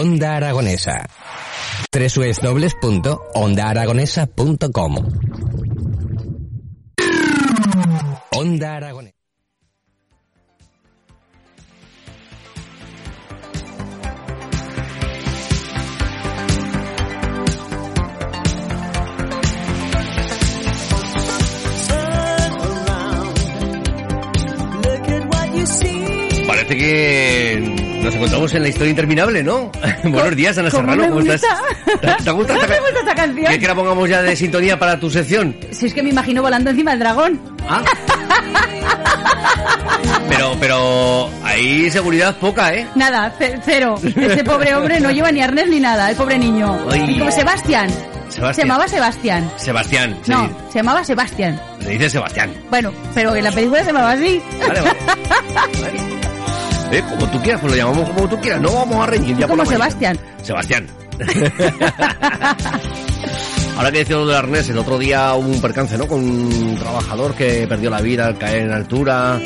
Onda Aragonesa. www.ondaaragonesa.com Onda Aragonesa. Que nos encontramos en la historia interminable, ¿no? Buenos días, Ana ¿Cómo Serrano, me ¿cómo estás? ¿Te, te gusta ¿Cómo esta, me gusta esta canción? ¿Quieres que la pongamos ya de sintonía para tu sección? Si es que me imagino volando encima del dragón. Ah. Pero, pero ahí seguridad poca, ¿eh? Nada, ce- cero. Ese pobre hombre no lleva ni arnés ni nada, el pobre niño. Ay. Y como Sebastián. Sebastián. Se llamaba Sebastián. Sebastián, sí. No, se llamaba Sebastián. Se dice Sebastián. Bueno, pero en la película se llamaba así. Vale, vale. Vale. Eh, como tú quieras, pues lo llamamos como tú quieras. No vamos a reñir ya por Como mañana. Sebastián. Sebastián. Ahora que decía lo del arnés, el otro día hubo un percance, ¿no? Con un trabajador que perdió la vida al caer en altura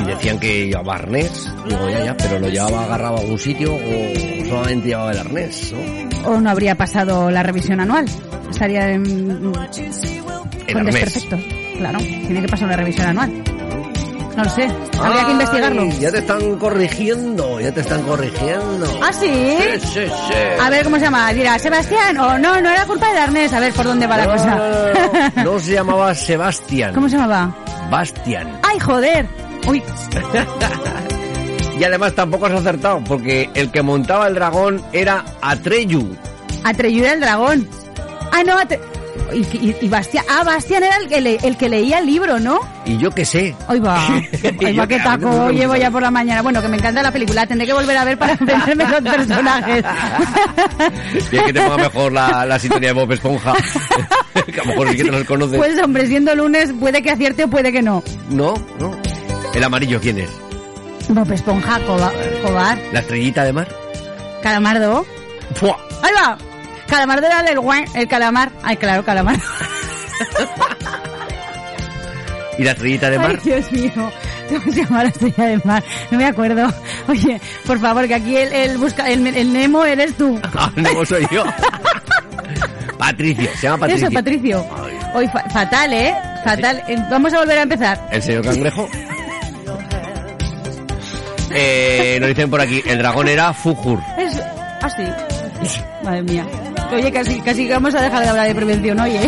y decían que llevaba arnés. Digo, ya, ya, pero lo llevaba agarrado a algún sitio o solamente llevaba el arnés, ¿no? O no habría pasado la revisión anual. Estaría en, El con arnés. desperfectos. Claro, tiene que pasar una revisión anual. No lo sé, habría que investigarlo. Ya te están corrigiendo, ya te están corrigiendo. ¿Ah, sí? Sí, sí, sí. A ver cómo se llama. Dirá, Sebastián. O no, no era culpa del arnés. A ver por dónde va la cosa. no, no, no. No se llamaba Sebastián. ¿Cómo se llamaba? Bastian. ¡Ay, joder! Uy, Y además tampoco has acertado, porque el que montaba el dragón era Atreyu. Atreyu era el dragón. Ah, no, Atre... Y, y, y Bastián... Ah, Bastián era el que, le- el que leía el libro, ¿no? Y yo qué sé. Hoy va. Hoy va, qué no taco me llevo ya por la mañana. Bueno, que me encanta la película. Tendré que volver a ver para entenderme los personajes. Bien que te ponga mejor la, la sintonía de Bob Esponja. que a lo mejor sí que te los conoces. Pues hombre, siendo lunes, puede que acierte o puede que no. No, no. El amarillo, ¿quién es? Bob Esponja, Coba- Cobar, La estrellita de mar. Calamardo. ¡Fua! ¡Ahí va! Calamardo era el guay, el calamar. Ay, claro, calamar. ¿Y la estrellita de mar? Ay, Dios mío. ¿Cómo se llama la estrella de mar? No me acuerdo. Oye, por favor, que aquí el, el, busca, el, el Nemo eres tú. Ah, no soy yo. Patricio, se llama Patricio. Eso, Patricio. Hoy fa- fatal, ¿eh? Fatal. Eh, Vamos a volver a empezar. El señor cangrejo. Eh, nos dicen por aquí, el dragón era Fujur. Es... Ah, sí. Madre mía. Oye, casi, casi que vamos a dejar de hablar de prevención, oye.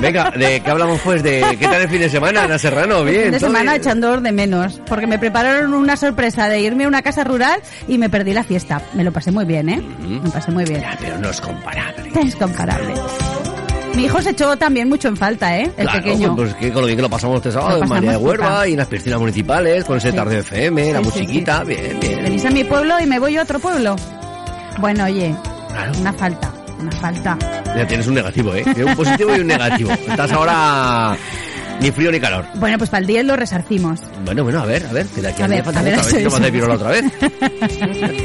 Venga, ¿de qué hablamos pues? ¿De qué tal el fin de semana, Ana Serrano? Bien. fin de semana bien. echando de menos, porque me prepararon una sorpresa de irme a una casa rural y me perdí la fiesta. Me lo pasé muy bien, ¿eh? Me pasé muy bien. Ya, pero no es comparable. Es comparable. Mi hijo se echó también mucho en falta, ¿eh? El claro, pequeño. pues que con lo bien que lo pasamos este sábado en María de Huerva y en las piscinas municipales, con ese Sí. tarde FM, la Sí, sí, musiquita, sí. bien, bien. Venís a mi pueblo y me voy a otro pueblo. Bueno, oye, Claro. una falta, una falta. Ya tienes un negativo, ¿eh? Tienes un positivo y un negativo. Estás ahora ni frío ni calor. Bueno, pues para el 10 lo resarcimos. Bueno, bueno, a ver, a ver, que de aquí A ver, falta a ver, no me pirola otra vez.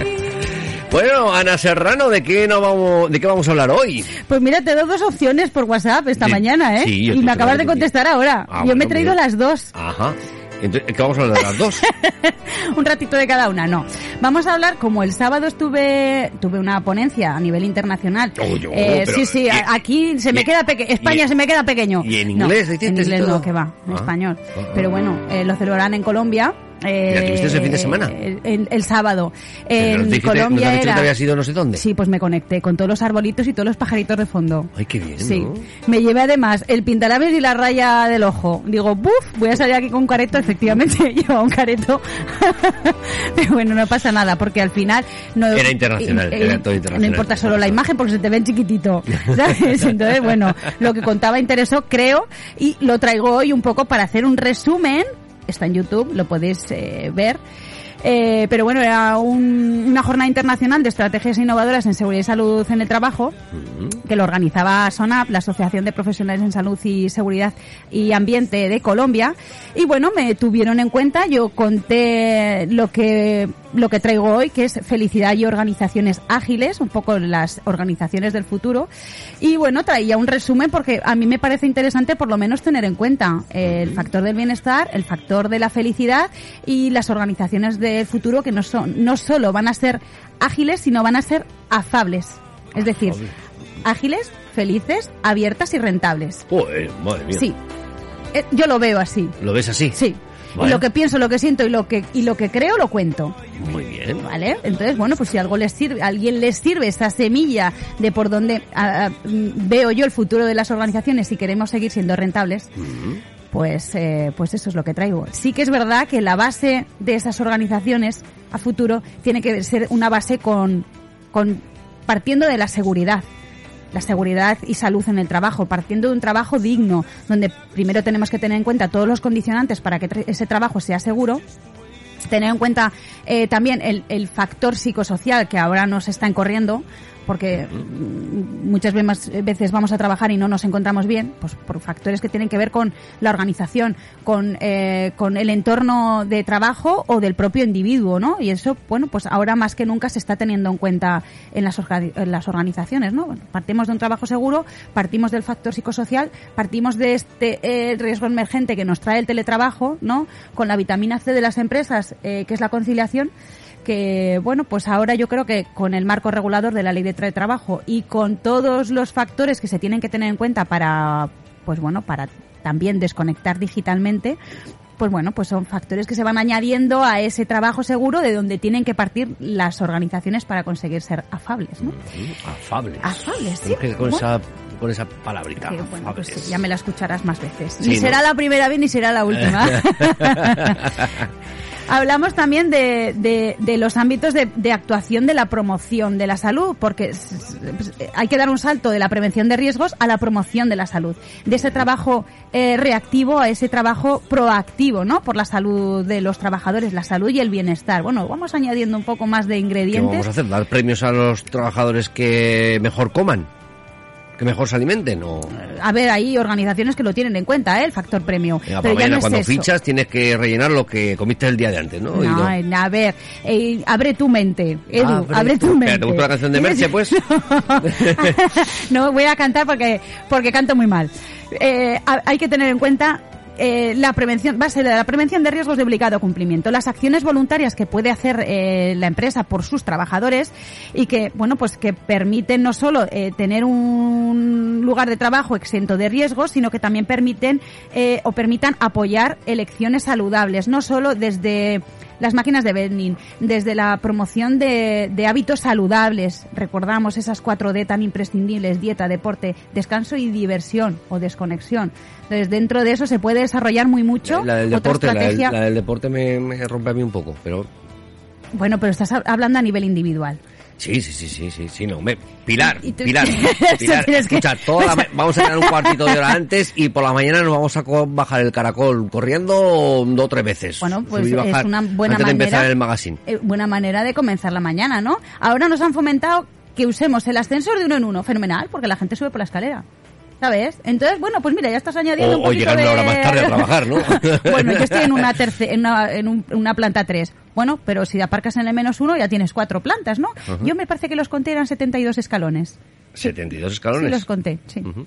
bueno, Ana Serrano, ¿de qué, no vamos, ¿de qué vamos a hablar hoy? Pues mira, te doy dos opciones por WhatsApp esta Sí, mañana, ¿eh? sí, y me acabas de contestar ahora. Ah, Yo me he traído las dos. Ajá. Entonces, ¿qué vamos a hablar de las dos? un ratito de cada una, no. Vamos a hablar, como el sábado estuve, tuve una ponencia a nivel internacional. Oh, yo, Eh, sí, sí, y- aquí se me y- queda pequeño, España y- se me queda pequeño. ¿y en No, inglés en inglés no, que va, en Ah. español. Ah. Pero bueno, eh, lo celebrarán en Colombia. Eh, ¿Y estuviste ese fin de semana? El, el- el sábado. En dijiste- Colombia que era... te habías ido no sé dónde. Sí, pues me conecté con todos los arbolitos y todos los pajaritos de fondo. Ay, qué bien, Sí, ¿no? me llevé además el pintalabios y la raya del ojo. Digo, buf, voy a salir aquí con un careto. Efectivamente, lleva un careto. Pero bueno, no pasa nada, porque al final... No, Era internacional, era todo internacional. No importa solo la imagen, porque se te ven chiquitito. ¿sabes? Entonces, bueno, lo que contaba interesó, creo, y lo traigo hoy un poco para hacer un resumen. Está en YouTube, lo podéis eh, ver. Eh, pero bueno, era un- una jornada internacional de estrategias innovadoras en seguridad y salud en el trabajo que lo organizaba SONAP, la Asociación de Profesionales en Salud y Seguridad y Ambiente de Colombia. Y bueno, me tuvieron en cuenta, yo conté lo que lo que traigo hoy, que es felicidad y organizaciones ágiles, un poco las organizaciones del futuro. Y bueno, traía un resumen porque a mí me parece interesante por lo menos tener en cuenta el factor del bienestar, el factor de la felicidad y las organizaciones del futuro que no son, no solo van a ser ágiles, sino van a ser afables. Es decir, ágiles, felices, abiertas y rentables. Joder, madre mía. Sí. Eh, Yo lo veo así. ¿Lo ves así? Sí. Y lo que pienso, lo que siento y lo que y lo que creo lo cuento. Muy bien. ¿Vale? Entonces, bueno, pues si algo les sirve, a alguien les sirve esa semilla de por mm, veo yo el futuro de las organizaciones si queremos seguir siendo rentables, pues, eh, pues eso es lo que traigo. Sí que es verdad que la base de esas organizaciones a futuro tiene que ser una base con, con partiendo de la seguridad. La seguridad y salud en el trabajo, partiendo de un trabajo digno, donde primero tenemos que tener en cuenta todos los condicionantes para que ese trabajo sea seguro, tener en cuenta eh, también el, el factor psicosocial que ahora nos está corriendo porque mm, muchas veces, veces vamos a trabajar y no nos encontramos bien, pues por factores que tienen que ver con la organización, con, eh, con el entorno de trabajo o del propio individuo, ¿no? Y eso, bueno, pues ahora más que nunca se está teniendo en cuenta en las, las organizaciones, ¿no? Partimos de un trabajo seguro, partimos del factor psicosocial, partimos de este eh, riesgo emergente que nos trae el teletrabajo, ¿no? Con la vitamina C de las empresas, eh, que es la conciliación, que bueno pues ahora yo creo que con el marco regulador de la ley de trabajo y con todos los factores que se tienen que tener en cuenta para pues bueno para también desconectar digitalmente pues bueno pues son factores que se van añadiendo a ese trabajo seguro de donde tienen que partir las organizaciones para conseguir ser afables ¿no? Mm, Afables. Afables, sí. Que con Bueno. esa, con esa palabrita. Que, bueno, pues sí, ya me la escucharás más veces. Sí, ni ¿no? será la primera vez ni será la última. Hablamos también de, de, de los ámbitos de, de actuación de la promoción de la salud, porque pues, eh, hay que dar un salto de la prevención de riesgos a la promoción de la salud, de ese trabajo eh, reactivo a ese trabajo proactivo, ¿no? Por la salud de los trabajadores, la salud y el bienestar. Bueno, vamos añadiendo un poco más de ¿Qué ingredientes. vamos a hacer? ¿Dar premios a los trabajadores que mejor coman? ¿Que mejor se alimenten? O... A ver, hay organizaciones que lo tienen en cuenta, ¿eh? el factor premio. Venga, pero ya mañana no es cuando eso. fichas tienes que rellenar lo que comiste el día de antes, ¿no? No, no- eh, a ver, eh, abre tu mente, Edu, Abre abre, tu- mente. ¿te gusta la canción de Merche, pues? no, voy a cantar porque, porque canto muy mal. Eh, ha- hay que tener en cuenta eh, la prevención, base de la prevención de riesgos de obligado cumplimiento, las acciones voluntarias que puede hacer eh, la empresa por sus trabajadores y que, bueno, pues que permiten no solo eh, tener un lugar de trabajo exento de riesgos, sino que también permiten o permitan apoyar elecciones saludables, no solo desde las máquinas de vending, desde la promoción de, de hábitos saludables, recordamos esas 4D tan imprescindibles, dieta, deporte, descanso y diversión o desconexión. Entonces, dentro de eso se puede desarrollar muy mucho. La del Otra deporte, la del, estrategia- la del deporte me, me rompe a mí un poco, pero Bueno, pero estás hab- hablando a nivel individual. Sí, sí, sí, sí, sí, sí, no, hombre, Pilar, Pilar, Pilar, que- escucha, toda la vamos a quedar un cuartito de hora antes y por la mañana nos vamos a bajar el caracol corriendo dos o tres veces. Bueno, pues Subir es una buena antes de empezar manera. el magazine. eh, buena manera de comenzar la mañana, ¿no? Ahora nos han fomentado que usemos el ascensor de uno en uno, fenomenal, porque la gente sube por la escalera. ¿Sabes? Entonces, bueno, pues mira, ya estás añadiendo O- un o poquito llegando de... ahora más tarde a trabajar, ¿no? bueno, yo estoy en una terce- en una, en un- una planta 3. Bueno, pero si aparcas en el menos uno ya tienes cuatro plantas, ¿no? Yo me parece que los conté eran 72 escalones. 72 Sí, escalones. los conté, sí. Ujú.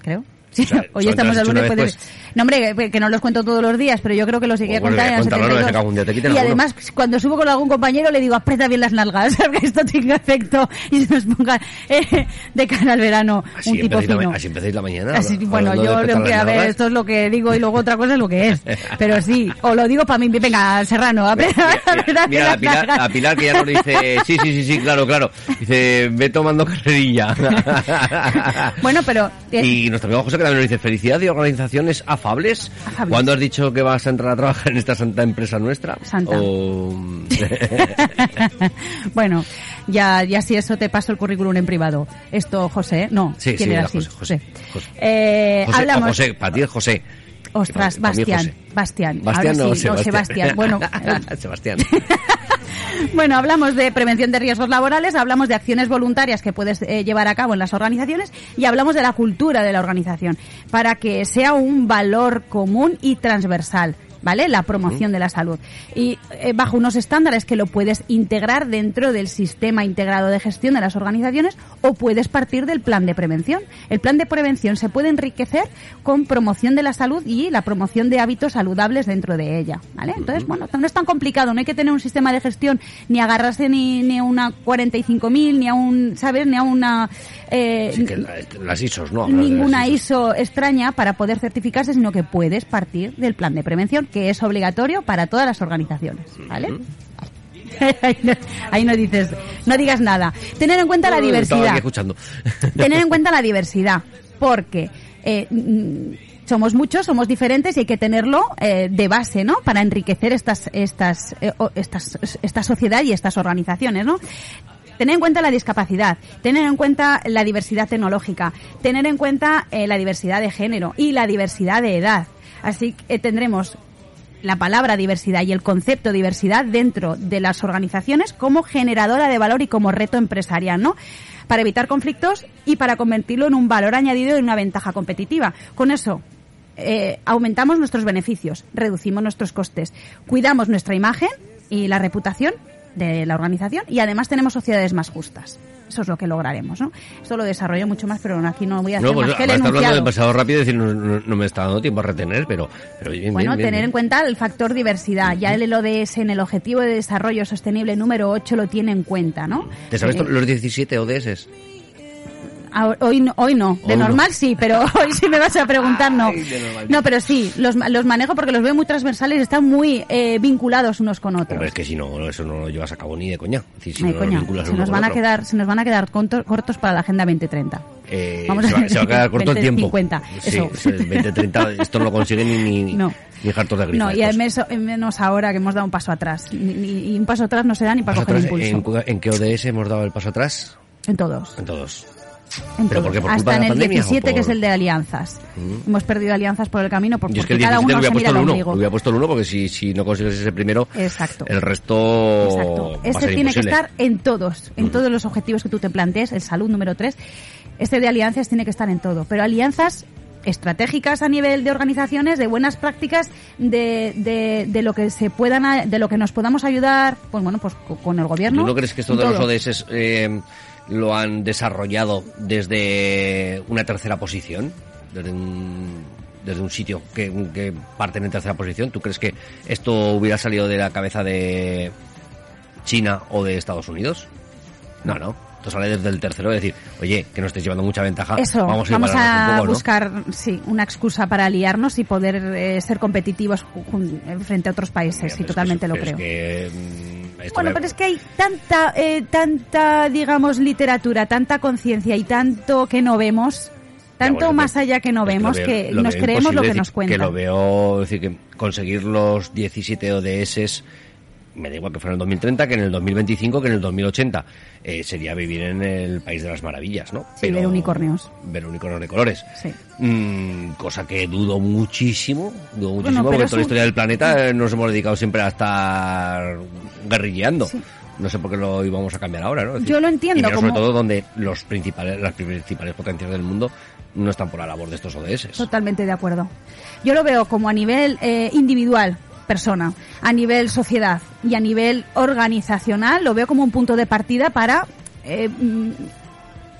Creo. Sí, O sea, hoy estamos al lunes. pues. No, hombre, que- que no los cuento todos los días, pero yo creo que los llegué a contar. eran cuéntalo, no, 72. que algún día te quiten y alguno. además, cuando subo con algún compañero, le digo, aprieta bien las nalgas, que esto tenga efecto y se nos ponga eh, de cara al verano Así un tipo la, fino. así empecéis la mañana. Así, bueno, yo lo que, a ver, esto es lo que digo y luego otra cosa es lo que es. Pero sí, o lo digo para mí, venga, Serrano, aprieta, aprieta bien Mira, a Pilar, a Pilar que ya nos dice, sí, sí, sí, sí, claro, claro. Dice, ve tomando carrerilla. Bueno, pero... eh, Y nuestro amigo José que también nos dice, felicidad y organizaciones afables. Afables. ¿Cuándo has dicho que vas a entrar a trabajar en esta santa empresa nuestra? Santa. O... bueno, ya, ya si eso te paso el currículum en privado. Esto, José, ¿eh? no. Sí, ¿quién sí, era era así? José, José, José. Eh, José, hablamos. José, para ti es José. Ostras, Bastián. Bastián. Bastián Ahora no, sí, no, Sebastián. Sebastián. Bueno, eh, Sebastián. Bueno, hablamos de prevención de riesgos laborales, hablamos de acciones voluntarias que puedes eh, llevar a cabo en las organizaciones y hablamos de la cultura de la organización para que sea un valor común y transversal. ¿Vale? La promoción de la salud. Y eh, bajo unos estándares que lo puedes integrar dentro del sistema integrado de gestión de las organizaciones o puedes partir del plan de prevención. El plan de prevención se puede enriquecer con promoción de la salud y la promoción de hábitos saludables dentro de ella, ¿vale? Entonces, bueno, no es tan complicado, no hay que tener un sistema de gestión ni agarrarse ni, ni a una 45.000, ni a un, ¿sabes? Ni a una... Eh, sí, que las ISOs, ¿no? Ninguna ISO extraña para poder certificarse, sino que puedes partir del plan de prevención que es obligatorio para todas las organizaciones, ¿vale? Ahí no, dices, no digas nada. Tener en cuenta la diversidad. escuchando. Tener en cuenta la diversidad, porque eh, mm, somos muchos, somos diferentes y hay que tenerlo eh, de base, ¿no? Para enriquecer estas, estas, eh, estas, esta sociedad y estas organizaciones, ¿no? Tener en cuenta la discapacidad, tener en cuenta la diversidad tecnológica, tener en cuenta la diversidad de género y la diversidad de edad. Así que tendremos la palabra diversidad y el concepto diversidad dentro de las organizaciones como generadora de valor y como reto empresarial, ¿no? Para evitar conflictos y para convertirlo en un valor añadido y una ventaja competitiva. Con eso, eh, aumentamos nuestros beneficios, reducimos nuestros costes, cuidamos nuestra imagen y la reputación de la organización y además tenemos sociedades más justas. Eso es lo que lograremos, ¿no? Esto lo desarrollo mucho más, pero aquí no voy a hacer no, pues, más que el hablando enunciado. del pasado rápido, es decir, no, me está dando tiempo a retener, pero, pero bien, Bueno, bien, tener bien. en cuenta el factor diversidad. Ya el ODS en el Objetivo de Desarrollo Sostenible número 8 lo tiene en cuenta, ¿no? ¿Te sabes Eh, los 17 ODS? Ah, Hoy no, hoy no. De Hoy no. normal sí, pero hoy sí me vas a preguntar no. Ay, normal. No, pero sí, los, los manejo porque los veo muy transversales y están muy eh, vinculados unos con otros. Hombre, es que si no, eso no lo llevas a cabo ni de coña. Es decir, si Ay, no vinculas se nos van a quedar, se nos van a quedar conto- cortos para la Agenda 2030. Eh, Vamos se, a- va, se va a quedar corto el 20, tiempo. 50, Sí, eso. sí, 20, 30, esto no lo consiguen ni, ni, No. ni hartos de grifa. No, y estos. menos, menos ahora que hemos dado un paso atrás. Ni, ni- y un paso atrás no se da ni para Paso coger atrás, impulso. ¿en, ¿En qué ODS hemos dado el paso atrás? En todos. En todos. En ¿Pero por qué? ¿Por culpa Hasta en el pandemia o 17, que es el de alianzas. Hemos perdido alianzas por el camino por- Yo es que porque el cada 17 uno le se hubiera mira puesto el el 1. ombligo. Le hubiera puesto el 1 porque si, si no consigues ese primero, Exacto. el resto Exacto. va a Este ser tiene que estar en todos, en todos los objetivos que tú te plantees, el salud número 3. Este de alianzas tiene que estar en todo, pero alianzas estratégicas a nivel de organizaciones, de buenas prácticas, de, de, de lo que se puedan, de lo que nos podamos ayudar, pues bueno, pues co- con el gobierno. ¿Tú no crees que esto de los. ODS eh, lo han desarrollado desde una tercera posición? Desde un, desde un sitio que, que parten en tercera posición. ¿Tú crees que esto hubiera salido de la cabeza de China o de Estados Unidos? No, no. Esto sale desde el tercero, es decir, oye, que no estés llevando mucha ventaja. Eso, vamos vamos, a, igualarnos a un poco, ¿no? buscar sí, una excusa para aliarnos y poder eh, ser competitivos frente a otros países, Mira, es que totalmente lo creo. es que, mm, Bueno, me- pero es que hay tanta, eh, tanta, digamos, literatura, tanta conciencia y tanto que no vemos, tanto bueno, más allá que no vemos, que, veo- nos creemos lo que nos cuentan. Que lo veo, es decir, que conseguir los 17 ODS, me da igual que fuera en el 2030, que en el 2025, que en el 2080. Eh, sería vivir en el país de las maravillas, ¿no? Sí, ver unicornios. Ver unicornios de colores. Sí. Mm, cosa que dudo muchísimo, dudo muchísimo, porque toda la historia del planeta eh, nos hemos dedicado siempre a estar guerrilleando. Sí. No sé por qué lo íbamos a cambiar ahora, ¿no? Es Yo lo entiendo y como- sobre todo donde los principales, las principales potencias del mundo no están por la labor de estos ODS. Totalmente de acuerdo. Yo lo veo como a nivel eh, individual, persona, a nivel sociedad y a nivel organizacional, lo veo como un punto de partida para eh, mm,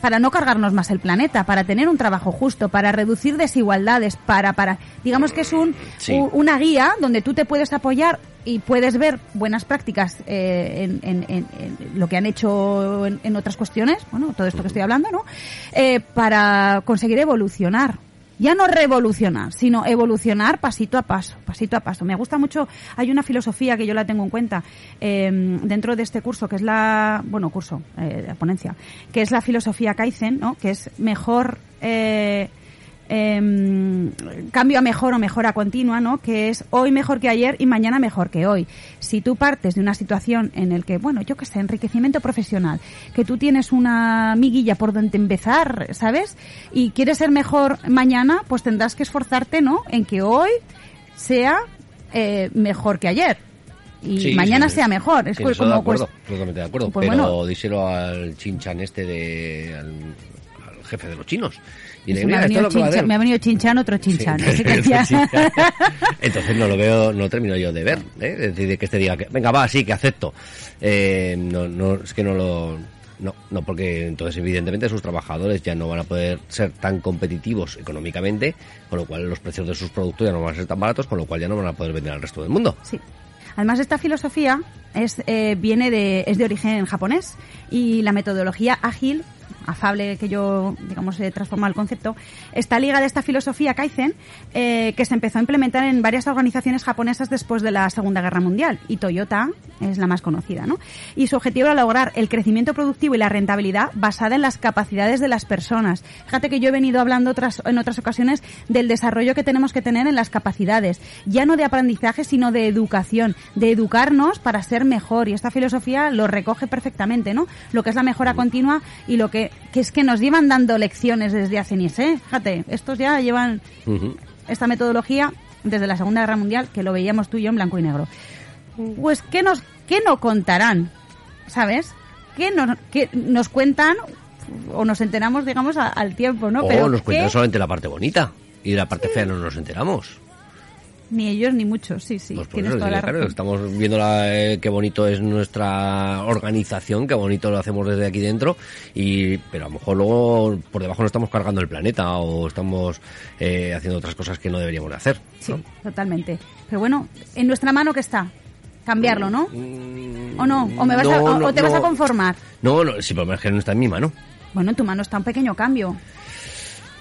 para no cargarnos más el planeta, para tener un trabajo justo, para reducir desigualdades, para para digamos que es un Sí. u- una guía donde tú te puedes apoyar y puedes ver buenas prácticas eh, en, en- en- en lo que han hecho en, en otras cuestiones, bueno, todo esto que estoy hablando, ¿no? Eh, para conseguir evolucionar. Ya no revolucionar, sino evolucionar pasito a paso, pasito a paso. Me gusta mucho, hay una filosofía que yo la tengo en cuenta eh, dentro de este curso, que es la, bueno, curso, eh, ponencia, que es la filosofía Kaizen, ¿no? Que es mejor, eh, em, cambio a mejor o mejora continua, ¿no? Que es hoy mejor que ayer y mañana mejor que hoy. Si tú partes de una situación en el que, bueno, yo qué sé, enriquecimiento profesional, que tú tienes una miguilla por donde empezar, ¿sabes? Y quieres ser mejor mañana, pues tendrás que esforzarte, ¿no? En que hoy sea eh, mejor que ayer. Y Sí, mañana sí, sea mejor. Es como, de pues, acuerdo, totalmente de acuerdo. pues pero bueno. díselo al chinchan este de al, al jefe de los chinos. Y me, ha venido Chincha- hacer. me ha venido Chinchan, otro. Sí. Ya- Entonces no lo veo, no termino yo de ver, ¿eh? Es decir, de que este diga que, venga, va, sí, que acepto. Eh, no, no, es que no lo, no, no, porque entonces evidentemente sus trabajadores ya no van a poder ser tan competitivos económicamente, con lo cual los precios de sus productos ya no van a ser tan baratos, con lo cual ya no van a poder vender al resto del mundo. Sí. Además, esta filosofía es, eh, viene de, es de origen japonés y la metodología ágil, afable que yo, digamos, he transformado el concepto, está ligada a esta filosofía Kaizen eh, que se empezó a implementar en varias organizaciones japonesas después de la Segunda Guerra Mundial y Toyota es la más conocida, ¿no? Y su objetivo era lograr el crecimiento productivo y la rentabilidad basada en las capacidades de las personas. Fíjate que yo he venido hablando otras, en otras ocasiones del desarrollo que tenemos que tener en las capacidades, ya no de aprendizaje, sino de educación, de educarnos para ser mejor. Y esta filosofía lo recoge perfectamente, ¿no? Lo que es la mejora continua y lo que, que es que nos llevan dando lecciones desde hace ni sé. Fíjate, estos ya llevan esta metodología desde la Segunda Guerra Mundial, que lo veíamos tú y yo en blanco y negro. Pues, ¿qué nos, qué no contarán? ¿Sabes? ¿Qué nos, qué nos cuentan o nos enteramos, digamos, a- al tiempo, ¿no? o Pero nos cuentan ¿qué? solamente la parte bonita y la parte fea no nos enteramos. Ni ellos ni muchos, sí, sí. Pues tienes eso, toda la claro, razón. estamos viendo la, eh, qué bonito es nuestra organización, qué bonito lo hacemos desde aquí dentro, y pero a lo mejor luego por debajo no estamos cargando el planeta o estamos eh, haciendo otras cosas que no deberíamos de hacer. Sí, ¿no? totalmente. Pero bueno, en nuestra mano que está. Cambiarlo, ¿no? ¿O no? ¿O, me vas a- o- no, te vas a conformar? No, no, lo menos que no está en mi mano. Bueno, en tu mano está un pequeño cambio.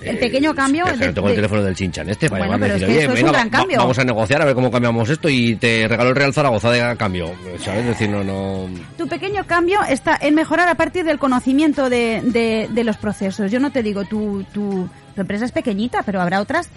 El Eh, pequeño cambio es que de- no tengo el teléfono del chinchan este para Bueno, llamarme y decir, oye, venga, va- vamos a negociar a ver cómo cambiamos esto y te regalo el Real Zaragoza de cambio, ¿sabes? Es decir, no, no... Tu pequeño cambio está en mejorar a partir del conocimiento de, de- de los procesos. Yo no te digo, tu, tu, tu empresa es pequeñita, pero habrá otras.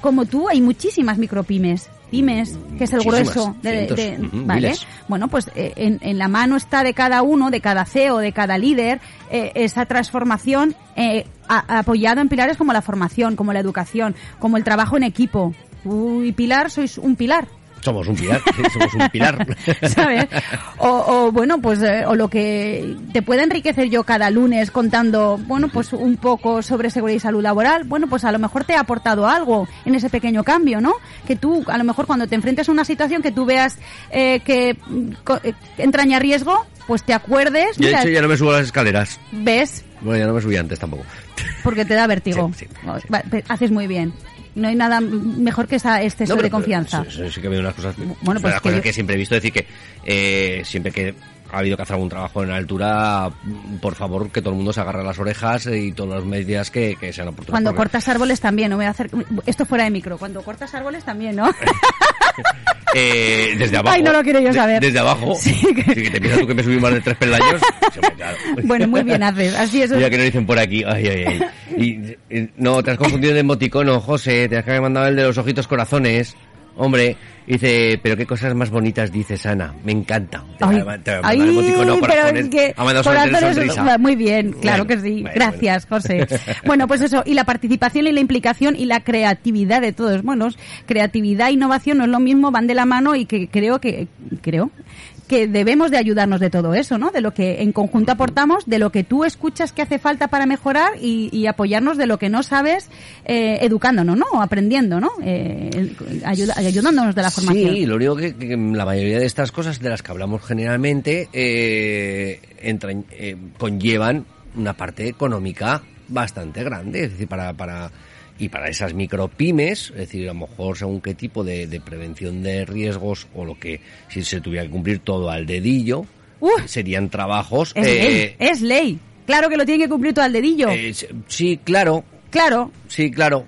Como tú, hay muchísimas micropymes. Pymes, que es el Muchísimas, grueso de, de- ¿vale? Bueno, pues eh, en, en la mano está de cada uno, de cada CEO, de cada líder, eh, esa transformación eh, a- apoyado en pilares como la formación, como la educación, como el trabajo en equipo. Tú y Pilar sois un pilar. Somos un pilar, sí, somos un pilar. ¿sabes? O, o, bueno, pues eh, o lo que te puede enriquecer yo cada lunes contando, bueno, pues un poco sobre seguridad y salud laboral, bueno, pues a lo mejor te ha aportado algo en ese pequeño cambio, ¿no? Que tú, a lo mejor cuando te enfrentes a una situación que tú veas eh, que co- eh, entraña riesgo, pues te acuerdes, Yo de mira, hecho ya no me subo a las escaleras. ves, Bueno, ya no me subí antes tampoco. porque te da vértigo. Sí, sí, haces muy bien. No hay nada mejor que esa exceso No, pero- de confianza. pero Sí, sí que unas cosas, Bueno, pues que cosas yo- que siempre he visto decir que eh, siempre que ha habido que hacer algún trabajo en altura, por favor que todo el mundo se agarre las orejas y todas las medidas que, que sean oportunas. Cuando cortas árboles también, no voy a hacer esto fuera de micro. Cuando cortas árboles también, ¿no? Eh, desde abajo. Ay, no lo quiero yo de- saber. desde abajo. Sí, Sí, que- te piensas tú que me subí más de tres peldaños. Bueno, muy bien haces. Así es. Mira que nos dicen por aquí. Ay, ay, ay. Y, y- no, te has confundido de emoticono, José. Te has que haber mandado el de los ojitos corazones. Hombre, dice, pero qué cosas más bonitas dices, Ana. Me encanta. Te Ay, te a ay, emoticono, corazones. que muy bien, claro Bueno, que sí. bueno, Gracias, José. Bueno, pues eso, y la participación y la implicación y la creatividad de todos. Bueno, creatividad e innovación no es lo mismo, van de la mano y que creo que, creo, que debemos de ayudarnos de todo eso, ¿no? De lo que en conjunto aportamos, de lo que tú escuchas que hace falta para mejorar y, y apoyarnos de lo que no sabes, eh, educándonos, ¿no? Aprendiendo, ¿no? Eh, ayuda- ayudándonos de la formación. Sí, lo único que, que la mayoría de estas cosas de las que hablamos generalmente eh, entran- eh, conllevan una parte económica bastante grande, es decir, para, para y para esas micropymes, es decir, a lo mejor según qué tipo de, de prevención de riesgos o lo que si se tuviera que cumplir todo al dedillo, serían trabajos. Es eh, ley, es ley. Claro que lo tiene que cumplir todo al dedillo. eh, sí, claro, claro. Sí, claro.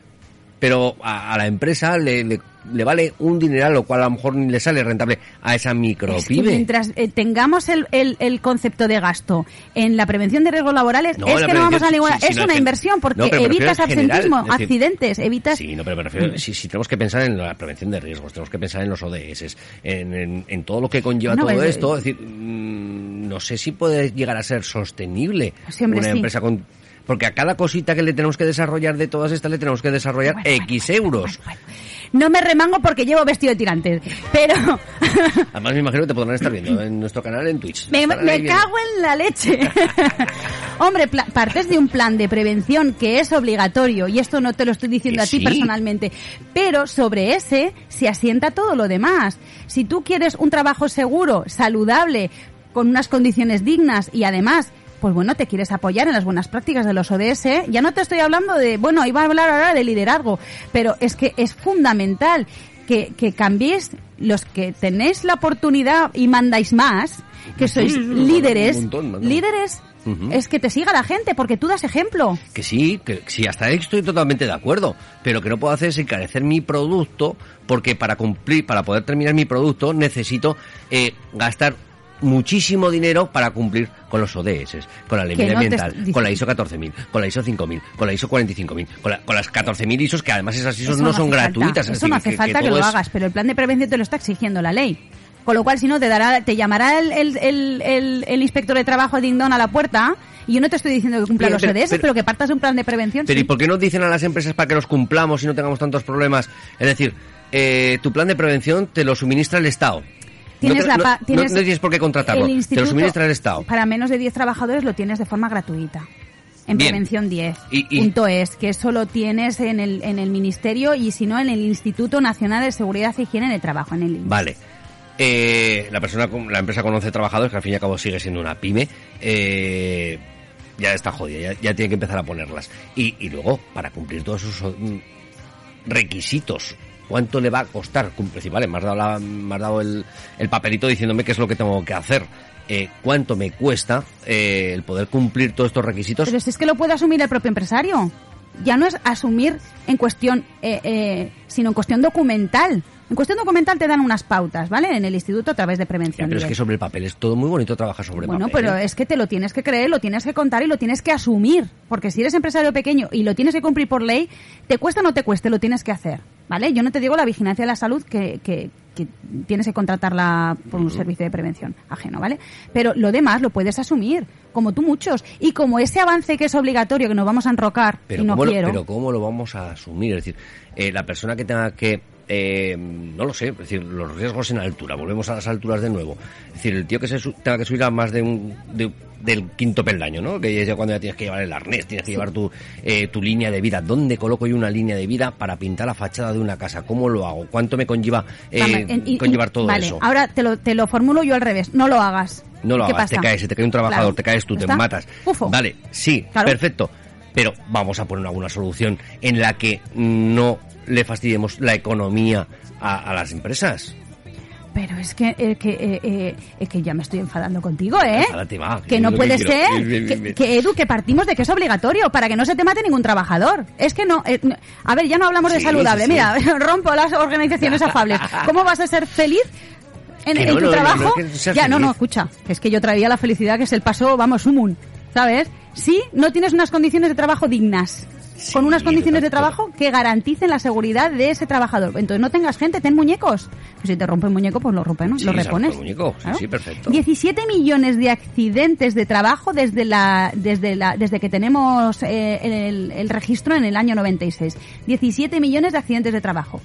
Pero a, a la empresa le, le, le vale un dineral, lo cual a lo mejor ni le sale rentable a esa Es que micropyme. mientras eh, tengamos el, el, el concepto de gasto en la prevención de riesgos laborales, No, es la que no vamos a ninguna. sí, sí, es una inversión porque no, evitas general, absentismo, es decir- accidentes, evitas. Sí, no, pero me refiero, si, si tenemos que pensar en la prevención de riesgos, tenemos que pensar en los ODS, en, en, en todo lo que conlleva todo es- esto, es decir, mm, no sé si puede llegar a ser sostenible Sí, hombre, una sí. empresa con... Porque a cada cosita que le tenemos que desarrollar de todas estas le tenemos que desarrollar Bueno, X bueno, euros. bueno, no me remango porque llevo vestido de tirantes. Pero Además me imagino que te podrán estar viendo en nuestro canal en Twitch. me, cago en la leche. Hombre, partes de un plan de prevención que es obligatorio, y esto no te lo estoy diciendo Que a ti personalmente, pero sobre ese se asienta todo lo demás. Si tú quieres un trabajo seguro, saludable, con unas condiciones dignas y además pues bueno, te quieres apoyar en las buenas prácticas de los ODS. Ya no te estoy hablando de, bueno, iba a hablar ahora de liderazgo, pero es que es fundamental que, que cambiéis los que tenéis la oportunidad y mandáis más, que sois Sí, líderes, montón, líderes, es que te siga la gente, porque tú das ejemplo. Que sí, que sí, hasta ahí estoy totalmente de acuerdo. Pero que no puedo hacer es encarecer mi producto, porque para cumplir, para poder terminar mi producto, necesito eh, gastar muchísimo dinero para cumplir con los ODS, con la ley no te estoy con la ISO 14000, con la ISO 5000, con la ISO 45000, con, la- con las 14000 ISOs que además esas ISOs Eso no, son falta. gratuitas. es Eso no hace falta que, lo es- hagas, pero el plan de prevención te lo está exigiendo la ley. Con lo cual, si no, te dará, te llamará el, el, el, el- el inspector de trabajo ding dong a la puerta. Y yo no te estoy diciendo que cumpla los pero- ODS, pero, pero- que partas de un plan de prevención. Pero sí. ¿y por qué no dicen a las empresas para que los cumplamos y no tengamos tantos problemas? Es decir, eh, tu plan de prevención te lo suministra el Estado. Tienes no, la no- tienes no tienes por qué contratarlo, el te lo suministra el Estado. Para menos de 10 trabajadores lo tienes de forma gratuita. En Bien. Prevención 10. Y- y- Punto es, que eso lo tienes en el, en el Ministerio y si no en el Instituto Nacional de Seguridad e Higiene en el Trabajo, en el. Vale. Eh, la persona, la empresa con 11 trabajadores, que al fin y al cabo sigue siendo una pyme, eh, ya está jodida, ya, ya tiene que empezar a ponerlas. Y, y luego, para cumplir todos esos mm, requisitos, ¿cuánto le va a costar? Cumple, sí, vale, me has dado, la- me has dado el, el papelito diciéndome qué es lo que tengo que hacer. Eh, ¿Cuánto me cuesta eh, el poder cumplir todos estos requisitos? Pero si es que lo puede asumir el propio empresario. Ya no es asumir en cuestión, eh, eh, sino en cuestión documental. En cuestión documental te dan unas pautas, ¿vale? En el instituto a través de Ya, prevención. pero es que sobre el papel es todo muy bonito trabajar sobre Bueno, papel. pero ¿eh? es que te lo tienes que creer, lo tienes que contar y lo tienes que asumir. Porque si eres empresario pequeño y lo tienes que cumplir por ley, te cuesta o no te cueste, lo tienes que hacer. ¿Vale? Yo no te digo la vigilancia de la salud que, que, que tienes que contratarla por un servicio de prevención ajeno, ¿vale? Pero lo demás lo puedes asumir, como tú muchos. Y como ese avance que es obligatorio, que nos vamos a enrocar pero y no ¿cómo lo, quiero. pero cómo lo vamos a asumir es decir eh, la persona que tenga que eh, no lo sé es decir los riesgos en altura volvemos a las alturas de nuevo es decir el tío que se tenga que subir a más de un de- del quinto peldaño no que ya cuando ya tienes que llevar el arnés tienes que llevar tu eh, tu línea de vida dónde coloco yo una línea de vida para pintar la fachada de una casa cómo lo hago cuánto me conlleva eh, Vale, en- conllevar todo vale, eso ahora te lo, te lo formulo yo al revés. No lo hagas. no lo ¿Qué hagas, te pasa? caes, se te cae un trabajador, Claro, te caes tú, ¿ya te matas. Ufo. Vale, sí, Claro. perfecto. Pero vamos a poner alguna solución en la que no le fastidiemos la economía a, a las empresas. Pero es que, eh, que, eh, eh, es que ya me estoy enfadando contigo, ¿eh? Enfádate, va, que no que puede ser. Que, Edu, que partimos de que es obligatorio para que no se te mate ningún trabajador. Es que no. eh, no- a ver, ya no hablamos de saludable. sí, sí. Mira, rompo las organizaciones afables. ¿Cómo vas a ser feliz? En, Que en no, tu no, trabajo, ya no, no, escucha, es que yo traía la felicidad que es el paso, vamos, sumum, ¿sabes? Si no tienes unas condiciones de trabajo dignas, Sí, con unas condiciones de trabajo que garanticen la seguridad de ese trabajador. Entonces no tengas gente, ten muñecos. Pues si te rompe el muñeco, pues lo rompe, ¿no? Sí, lo repones. muñeco. Sí, sí, perfecto. 17 millones de accidentes de trabajo desde la desde la desde que tenemos eh, el, el registro en el año 96. 17 millones de accidentes de trabajo.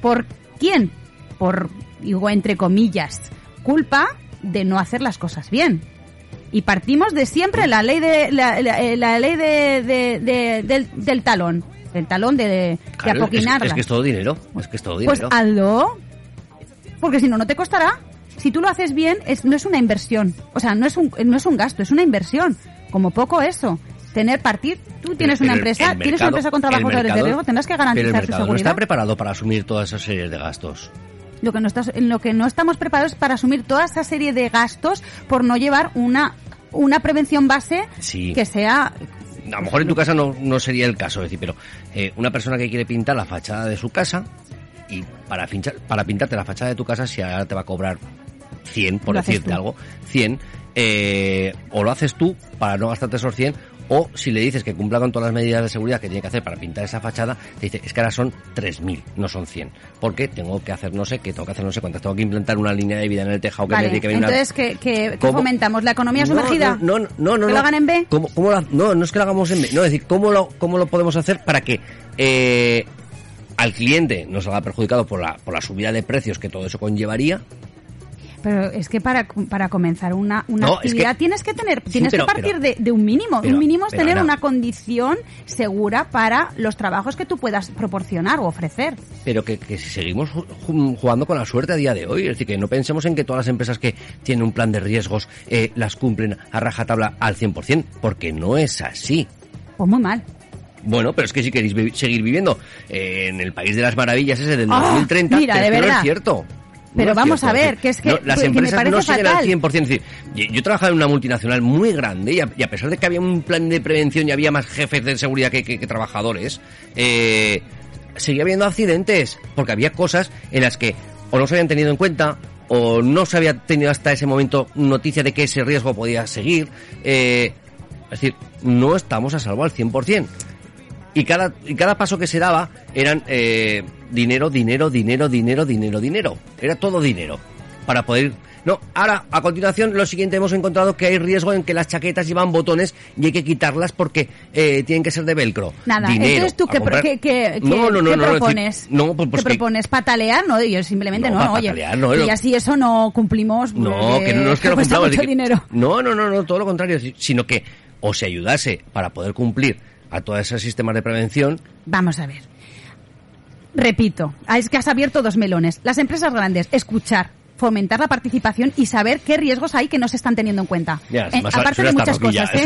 ¿Por quién? Por, digo, entre comillas, culpa de no hacer las cosas bien. Y partimos de siempre la ley de la, la- eh, la ley de, de- de- del, del talón, del talón de, de Claro, es- apoquinarla. es, que es todo dinero. Es que es todo Pues dinero. hazlo, porque si no, no te costará. Si tú lo haces bien, es, no es una inversión. O sea, no es un, no es un gasto, es una inversión. Como poco eso. Tener partir, tú tienes Pero una empresa, tienes una empresa con trabajadores de riesgo, tendrás que Pero el garantizar su mercado no está preparado para asumir todas esas series de gastos. Lo que no estás, en lo que no estamos preparados es para asumir toda esa serie de gastos por no llevar una una prevención base Sí. que sea A lo mejor en tu casa no, no sería el caso, es decir, pero eh, una persona que quiere pintar la fachada de su casa y para, pinchar, para pintarte la fachada de tu casa, si ahora te va a cobrar 100, por decirte algo, 100, eh, o lo haces tú para no gastarte esos 100, o si le dices que cumpla con todas las medidas de seguridad que tiene que hacer para pintar esa fachada, te dice, es que ahora son 3.000, no son 100, porque tengo que hacer no sé qué, tengo que hacer no sé cuántas, tengo que implantar una línea de vida en el tejado que me vale tiene que una- entonces que ¿Cómo? fomentamos la economía No, sumergida No, no, no, no. que no. lo hagan en B ¿Cómo, cómo lo ha- no, no es que lo hagamos en B. No, es decir, ¿cómo lo, cómo lo podemos hacer para que eh, al cliente no salga perjudicado por la, por la subida de precios que todo eso conllevaría. Pero es que para, para comenzar una, una No, es que- actividad tienes que tener, Sí, tienes pero- que partir pero- de, de un mínimo. pero- un mínimo es tener Ana. una condición segura para los trabajos que tú puedas proporcionar o ofrecer. Pero que, que si seguimos ju- ju- jugando con la suerte a día de hoy. Es decir, que no pensemos en que todas las empresas que tienen un plan de riesgos eh, las cumplen a rajatabla al 100%, porque no es así. Pues muy mal. Bueno, pero es que si queréis vi- seguir viviendo eh, en el país de las maravillas ese del Ah, 2030, mira, de que no verdad. es cierto. Pero vamos cierto. a ver, que es que- no, las que me empresas parece no siguen al fatal. 100%. Es decir, yo, yo trabajaba en una multinacional muy grande y a, y a pesar de que había un plan de prevención y había más jefes de seguridad que, que- que trabajadores, eh, seguía habiendo accidentes porque había cosas en las que o no se habían tenido en cuenta o no se había tenido hasta ese momento noticia de que ese riesgo podía seguir. eh, es decir, no estamos a salvo al 100%. Y cada, y cada paso que se daba eran eh, dinero, dinero, dinero, dinero, dinero, dinero. Era todo dinero. Para poder... No, ahora, a continuación, lo siguiente hemos encontrado que hay riesgo en que las chaquetas llevan botones y hay que quitarlas porque eh, tienen que ser de velcro. Nada, Dinero, entonces tú qué, qué- qué- No, no, no, propones? no, pues, pues ¿Qué propones? ¿Patalear? No, yo simplemente No, oye. y así eso no cumplimos. No, porque que no es que no cuesta cumplamos, mucho que- dinero. No, no, no, no, todo lo contrario, si- sino que o se ayudase para poder cumplir a todos esos sistemas de prevención, Vamos a ver. Repito, es que has abierto dos melones. Las empresas grandes, escuchar, fomentar la participación y saber qué riesgos hay que no se están teniendo en cuenta. Ya, Eh, aparte de muchas cosas. ¿eh?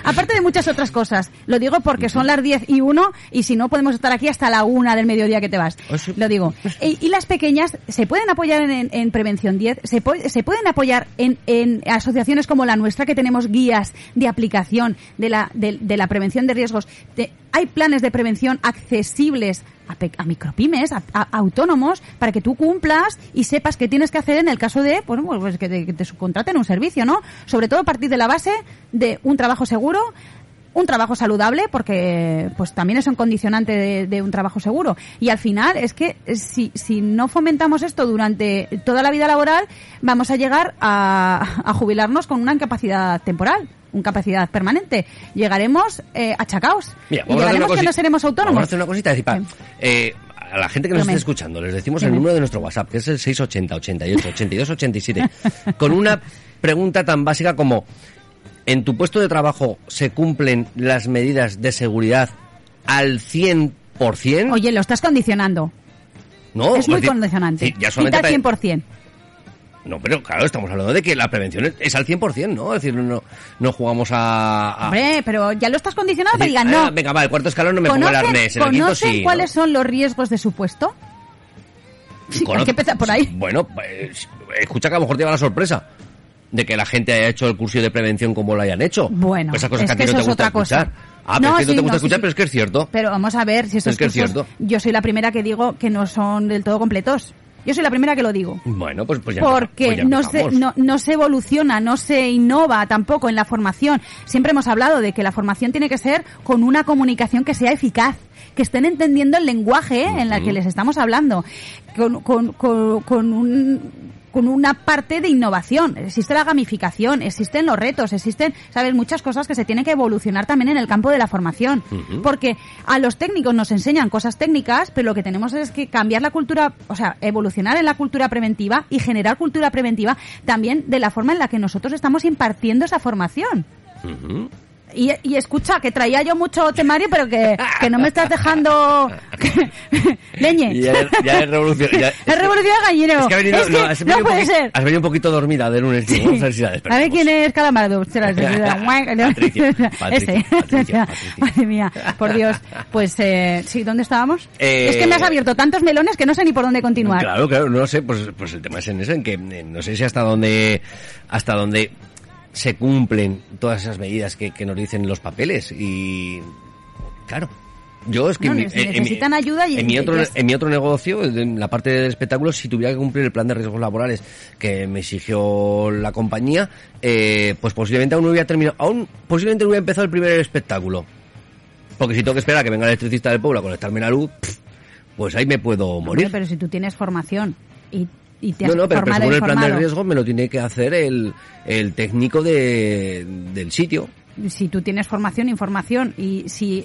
Aparte de muchas otras cosas. Lo digo porque son las 10 y 1 y si no podemos estar aquí hasta la una del mediodía que te vas. Sí. Lo digo. Y, y las pequeñas se pueden apoyar en, en Prevención 10, se, pu- se pueden apoyar en, en asociaciones como la nuestra que tenemos guías de aplicación de la, de, de la prevención de riesgos. De- hay planes de prevención accesibles a, a micropymes, a, a autónomos, para que tú cumplas y sepas qué tienes que hacer en el caso de, bueno, pues que te, que te subcontraten un servicio, ¿no? Sobre todo a partir de la base de un trabajo seguro, un trabajo saludable, porque pues también es un condicionante de, de un trabajo seguro. Y al final es que eh, si, si no fomentamos esto durante toda la vida laboral, vamos a llegar a, a jubilarnos con una incapacidad temporal, una incapacidad permanente. Llegaremos eh, achacaos. Mira, y llegaremos que no seremos autónomos. Vamos a hacer una cosita, es decir, pa- Sí. eh, a la gente que nos Dime. esté escuchando, les decimos el número de nuestro WhatsApp, que es el 680 88 82 87, con una pregunta tan básica como ¿en tu puesto de trabajo se cumplen las medidas de seguridad al 100%? Oye, lo estás condicionando. no, es muy condicionante. sí, ya solamente Quita pa- 100%. No, pero claro, estamos hablando de que la prevención es, es al 100%, ¿no? Es decir, no, no jugamos a... a- Hombre, pero ya lo estás condicionando a para que digan "Ah, no. venga, va, el cuarto escalón no me pongo el ¿Conocen, arnés, en el quinto sí. ¿no? cuáles son los riesgos de su puesto? Sí, hay que empezar por ahí. Bueno, pues, escucha que a lo mejor te lleva la sorpresa de que la gente haya hecho el curso de prevención como lo hayan hecho. Bueno, esas cosas es que a ti que no te es gusta otra cosa. escuchar. Ah, pero No, es que no te gusta no, escuchar, sí. pero es que es cierto. Pero vamos a ver si esos Es que es cierto. Yo soy la primera que digo que no son del todo completos. Yo soy la primera que lo digo. Bueno, pues, pues ya Porque pues ya no, se, no, no se evoluciona, no se innova tampoco en la formación. Siempre hemos hablado de que la formación tiene que ser con una comunicación que sea eficaz, que estén entendiendo el lenguaje ¿eh? en la que les estamos hablando, con, con, con, con un con una parte de innovación. Existe la gamificación, existen los retos, existen, sabes, muchas cosas que se tienen que evolucionar también en el campo de la formación. Porque a los técnicos nos enseñan cosas técnicas, pero lo que tenemos es que cambiar la cultura, o sea, evolucionar en la cultura preventiva y generar cultura preventiva también de la forma en la que nosotros estamos impartiendo esa formación. Y, y escucha, que traía yo mucho temario, pero que, que no me estás dejando leñe. Y ya, ya es revolución. Ya, Es revolución gallinero. Es que ha venido, Es que no, has venido no puede poquito- ser. Has venido un poquito dormida de lunes. digo, Vamos a ver si la A ver despertamos. quién es Calamardo. Patricia. Patricia, Patricia, Madre mía, por Dios. Pues eh, sí, ¿dónde estábamos? Eh, Es que me has abierto tantos melones que no sé ni por dónde continuar. Claro, claro, no sé, pues, pues el tema es en eso, en que eh, no sé si hasta dónde, hasta dónde se cumplen todas esas medidas que, que nos dicen los papeles y claro. Yo es que No, en en- necesitan ayuda y- en mi otro en mi otro negocio en la parte del espectáculo si tuviera que cumplir el plan de riesgos laborales que me exigió la compañía eh, pues posiblemente aún no hubiera terminado aún posiblemente no hubiera empezado el primer espectáculo porque si tengo que esperar a que venga el electricista del pueblo a conectarme la luz pues ahí me puedo Hombre, morir pero si tú tienes formación y, y te has no, no, pero, pero según el plan de riesgo me lo tiene que hacer el, el técnico de, del sitio. si tú tienes formación, información y si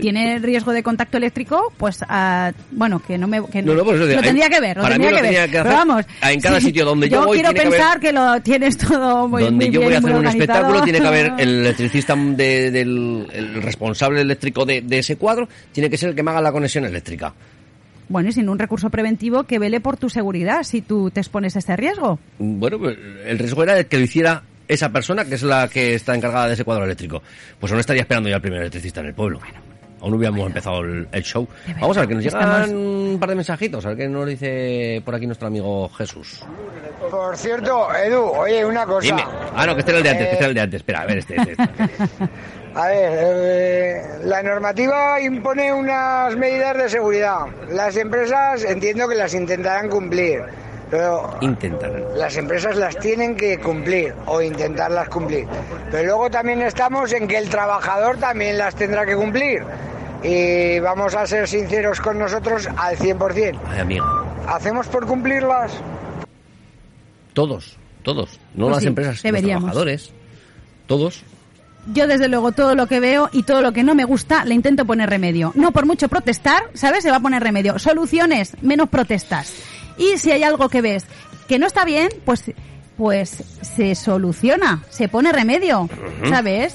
tiene riesgo de contacto eléctrico, pues, ah, bueno, que no me... Que No, no, pues lo tendría que ver, lo tendría lo que ver. tenía que Pero hacer vamos, en cada sitio donde yo voy quiero tiene que pensar que, lo tienes todo muy, Donde muy yo bien, voy a hacer un espectáculo tiene que haber el electricista de- del el responsable eléctrico de, de ese cuadro, tiene que ser el que me haga la conexión eléctrica. Bueno, y sin un recurso preventivo que vele por tu seguridad si tú te expones a este riesgo. Bueno, pues el riesgo era el que lo hiciera esa persona, que es la que está encargada de ese cuadro eléctrico. Pues aún estaría esperando ya el primer electricista en el pueblo. Aún no hubiéramos empezado el, el show. Vamos a ver, que nos llegan un par de mensajitos, a ver qué nos dice por aquí nuestro amigo Jesús. Por cierto, Edu, oye, una cosa. Dime. Ah, no, que este era el de antes, que este era el de antes. Espera, a ver, este, este. este. A ver, eh, la normativa impone unas medidas de seguridad. Las empresas entiendo que las intentarán cumplir, pero Intentarán. las empresas las tienen que cumplir o intentarlas cumplir. Pero luego también estamos en que el trabajador también las tendrá que cumplir. Y vamos a ser sinceros con nosotros al 100%. Ay, amiga. ¿Hacemos por cumplirlas? Todos, todos. No Pues las sí, empresas, los deberíamos. trabajadores. Todos. Yo desde luego todo lo que veo y todo lo que no me gusta le intento poner remedio. No por mucho protestar, ¿sabes? Se va a poner remedio. Soluciones, menos protestas. Y si hay algo que ves que no está bien, pues pues se soluciona, se pone remedio, ¿sabes?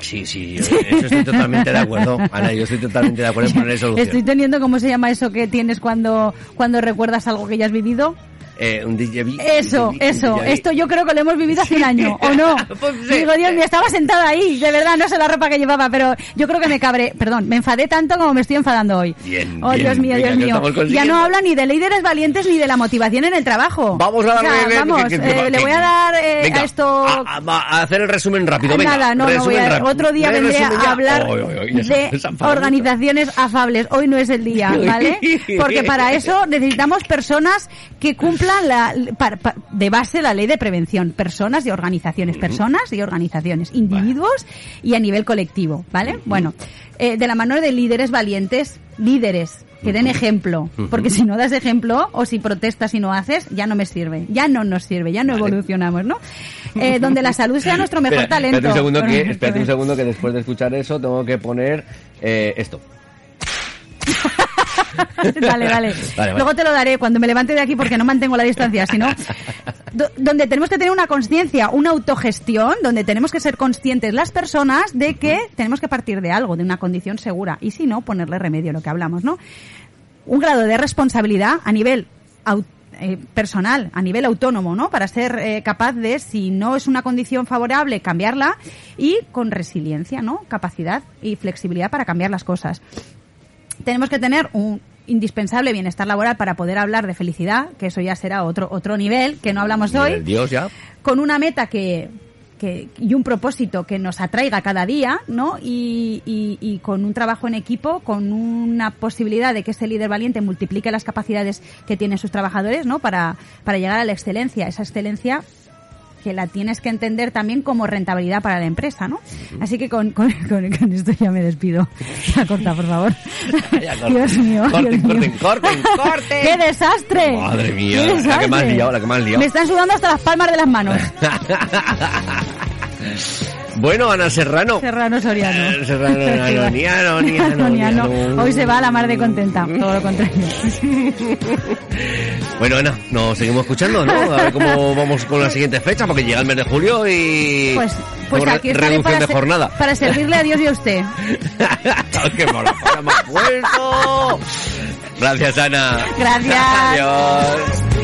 Sí, sí, yo, eso estoy totalmente de acuerdo. Ana, yo estoy totalmente de acuerdo en poner solución. Estoy teniendo, ¿cómo se llama eso que tienes cuando, cuando recuerdas algo que ya has vivido? Eh, un déjà vu. Eso, un déjà vu, eso. un déjà vu. Esto yo creo que lo hemos vivido hace un año, ¿o no? Pues sí. Digo, Dios mío, estaba sentada ahí, de verdad, no sé la ropa que llevaba, pero yo creo que me cabré, perdón, me enfadé tanto como me estoy enfadando hoy. Bien, Oh, bien, Dios mío, Dios mío. Ya no habla ni de líderes valientes ni de la motivación en el trabajo. Vamos a O sea, darle. vamos, que- que- eh, le voy a dar eh, venga, a esto... A, hacer el resumen rápido, venga. Nada, no, no voy a, rápido. otro día ¿Quieres vendré a hablar de organizaciones afables. Hoy no es el día, ¿vale? Porque para eso necesitamos personas que cumplan la, pa- pa- de base la ley de prevención. Personas y organizaciones. Personas y organizaciones. Individuos y a nivel colectivo, ¿vale? Bueno, eh, de la mano de líderes valientes, líderes que den ejemplo, porque si no das ejemplo o si protestas y no haces, ya no me sirve, ya no nos sirve, ya no Vale. evolucionamos, ¿no? Eh, donde la salud sea nuestro mejor Espera, talento. Espérate un segundo que, espérate un segundo que después de escuchar eso tengo que poner eh, esto. Dale. vale. Luego te lo daré cuando me levante de aquí porque no mantengo la distancia, sino do- donde tenemos que tener una conciencia, una autogestión, donde tenemos que ser conscientes las personas de que tenemos que partir de algo, de una condición segura y si no ponerle remedio, lo que hablamos, ¿no? Un grado de responsabilidad a nivel eh, personal, a nivel autónomo, ¿no? Para ser eh, capaz de, si no es una condición favorable, cambiarla y con resiliencia, ¿no? Capacidad y flexibilidad para cambiar las cosas tenemos que tener un indispensable bienestar laboral para poder hablar de felicidad, que eso ya será otro otro nivel que no hablamos hoy, Dios ya. con una meta que, que y un propósito que nos atraiga cada día, ¿no? Y, y, y con un trabajo en equipo, con una posibilidad de que ese líder valiente multiplique las capacidades que tienen sus trabajadores, ¿no? Para, para llegar a la excelencia, esa excelencia que la tienes que entender también como rentabilidad para la empresa, ¿no? Así que con, con, con- con esto ya me despido. Ya corta, por favor. Ya, corten, Dios mío. corten, Dios mío. corten, corten, corten. ¡Qué desastre! Madre mía, ¡Qué la que me desastre! liado, la que me liado. Me están sudando hasta las palmas de las manos. Bueno, Ana Serrano. Serrano Soriano. Eh, Serrano, niano, niano, niano. Hoy se va a la mar de contenta, todo lo contrario. Bueno, Ana, nos seguimos escuchando, ¿no? A ver cómo vamos con la siguiente fecha, porque llega el mes de julio y... Pues, pues aquí estaré reducción para, de ser- jornada. para servirle a Dios y a usted. ¡Qué mala me ha puesto! Gracias, Ana. Gracias. Adiós.